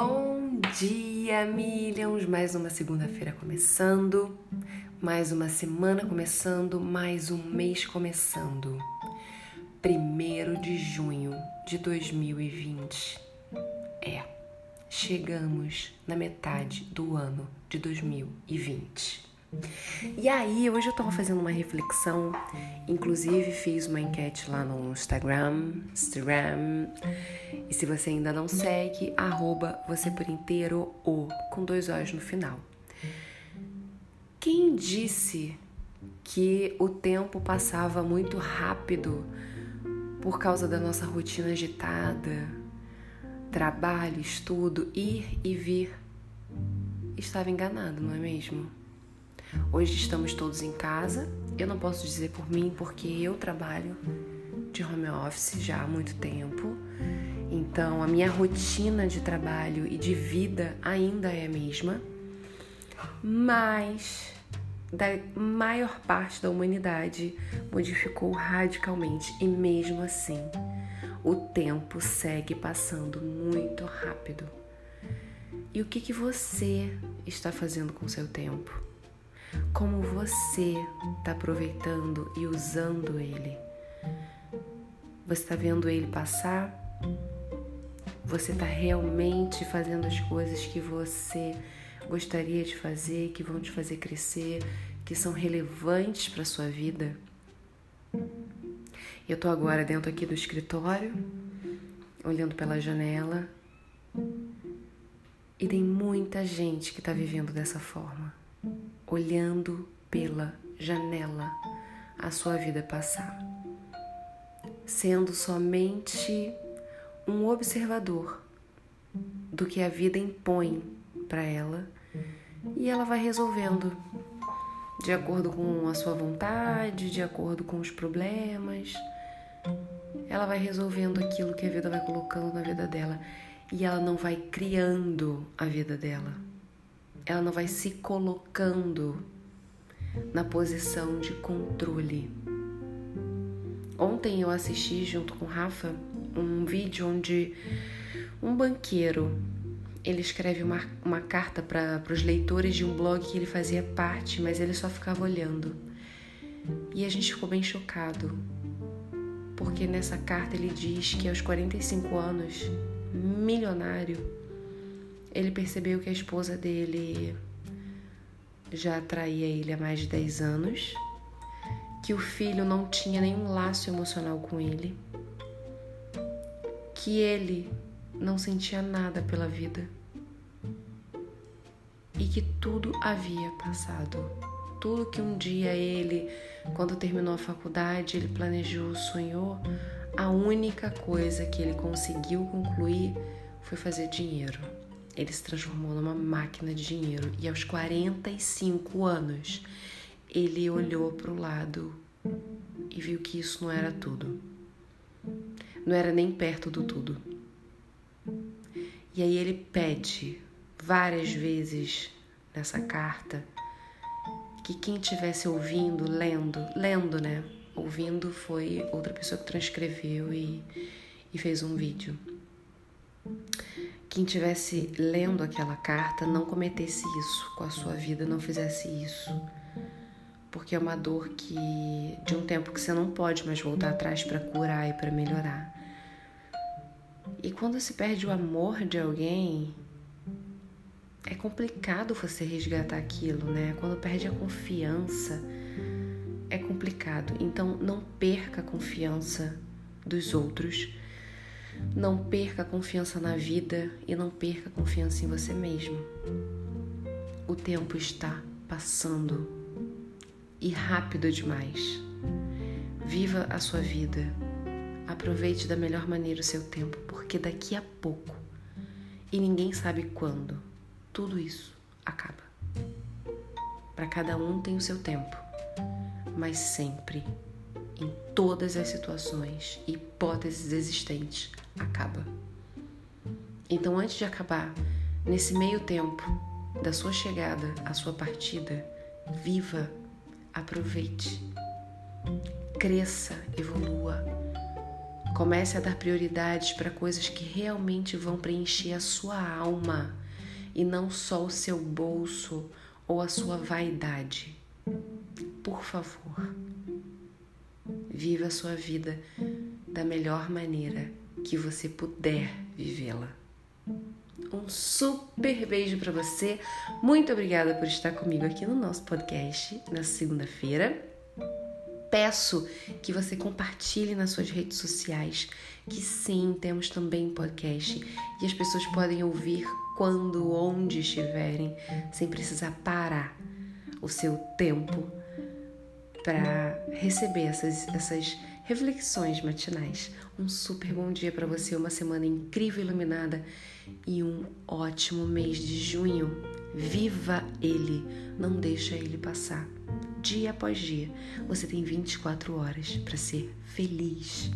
Bom dia, Millions! Mais uma segunda-feira começando, mais uma semana começando, mais um mês começando. Primeiro de junho de 2020. É, chegamos na metade do ano de 2020. E aí, hoje eu tava fazendo uma reflexão, inclusive fiz uma enquete lá no Instagram, Instagram. E se você ainda não segue, arroba você por inteiro ou com dois olhos no final. Quem disse que o tempo passava muito rápido por causa da nossa rotina agitada, trabalho, estudo, ir e vir? Estava enganado, não é mesmo? Hoje estamos todos em casa. Eu não posso dizer por mim porque eu trabalho de home office já há muito tempo. Então, a minha rotina de trabalho e de vida ainda é a mesma, mas da maior parte da humanidade modificou radicalmente e mesmo assim o tempo segue passando muito rápido. E o que, que você está fazendo com o seu tempo? Como você está aproveitando e usando ele. Você está vendo ele passar? Você está realmente fazendo as coisas que você gostaria de fazer, que vão te fazer crescer, que são relevantes para sua vida? Eu estou agora dentro aqui do escritório, olhando pela janela, e tem muita gente que está vivendo dessa forma olhando pela janela a sua vida passar, sendo somente um observador do que a vida impõe para ela e ela vai resolvendo de acordo com a sua vontade, de acordo com os problemas. Ela vai resolvendo aquilo que a vida vai colocando na vida dela e ela não vai criando a vida dela ela não vai se colocando na posição de controle. Ontem eu assisti junto com Rafa um vídeo onde um banqueiro ele escreve uma, uma carta para os leitores de um blog que ele fazia parte, mas ele só ficava olhando. E a gente ficou bem chocado, porque nessa carta ele diz que aos 45 anos, milionário, ele percebeu que a esposa dele já traía ele há mais de 10 anos, que o filho não tinha nenhum laço emocional com ele, que ele não sentia nada pela vida e que tudo havia passado. Tudo que um dia ele, quando terminou a faculdade, ele planejou, sonhou, a única coisa que ele conseguiu concluir foi fazer dinheiro ele se transformou numa máquina de dinheiro e aos 45 anos ele olhou para o lado e viu que isso não era tudo. Não era nem perto do tudo. E aí ele pede várias vezes nessa carta que quem estivesse ouvindo, lendo, lendo, né? Ouvindo foi outra pessoa que transcreveu e, e fez um vídeo quem estivesse lendo aquela carta não cometesse isso com a sua vida, não fizesse isso. Porque é uma dor que de um tempo que você não pode mais voltar atrás para curar e para melhorar. E quando se perde o amor de alguém, é complicado você resgatar aquilo, né? Quando perde a confiança, é complicado. Então não perca a confiança dos outros não perca a confiança na vida e não perca a confiança em você mesmo. O tempo está passando e rápido demais. Viva a sua vida. Aproveite da melhor maneira o seu tempo, porque daqui a pouco, e ninguém sabe quando, tudo isso acaba. Para cada um tem o seu tempo, mas sempre em todas as situações e hipóteses existentes, acaba. Então, antes de acabar, nesse meio tempo da sua chegada à sua partida, viva, aproveite, cresça, evolua, Comece a dar prioridades para coisas que realmente vão preencher a sua alma e não só o seu bolso ou a sua vaidade. Por favor, viva a sua vida da melhor maneira que você puder vivê-la. Um super beijo para você. Muito obrigada por estar comigo aqui no nosso podcast na segunda-feira. Peço que você compartilhe nas suas redes sociais, que sim, temos também podcast e as pessoas podem ouvir quando, onde estiverem, sem precisar parar o seu tempo para receber essas, essas reflexões matinais. Um super bom dia para você, uma semana incrível iluminada e um ótimo mês de junho. Viva ele, não deixa ele passar. Dia após dia, você tem 24 horas para ser feliz.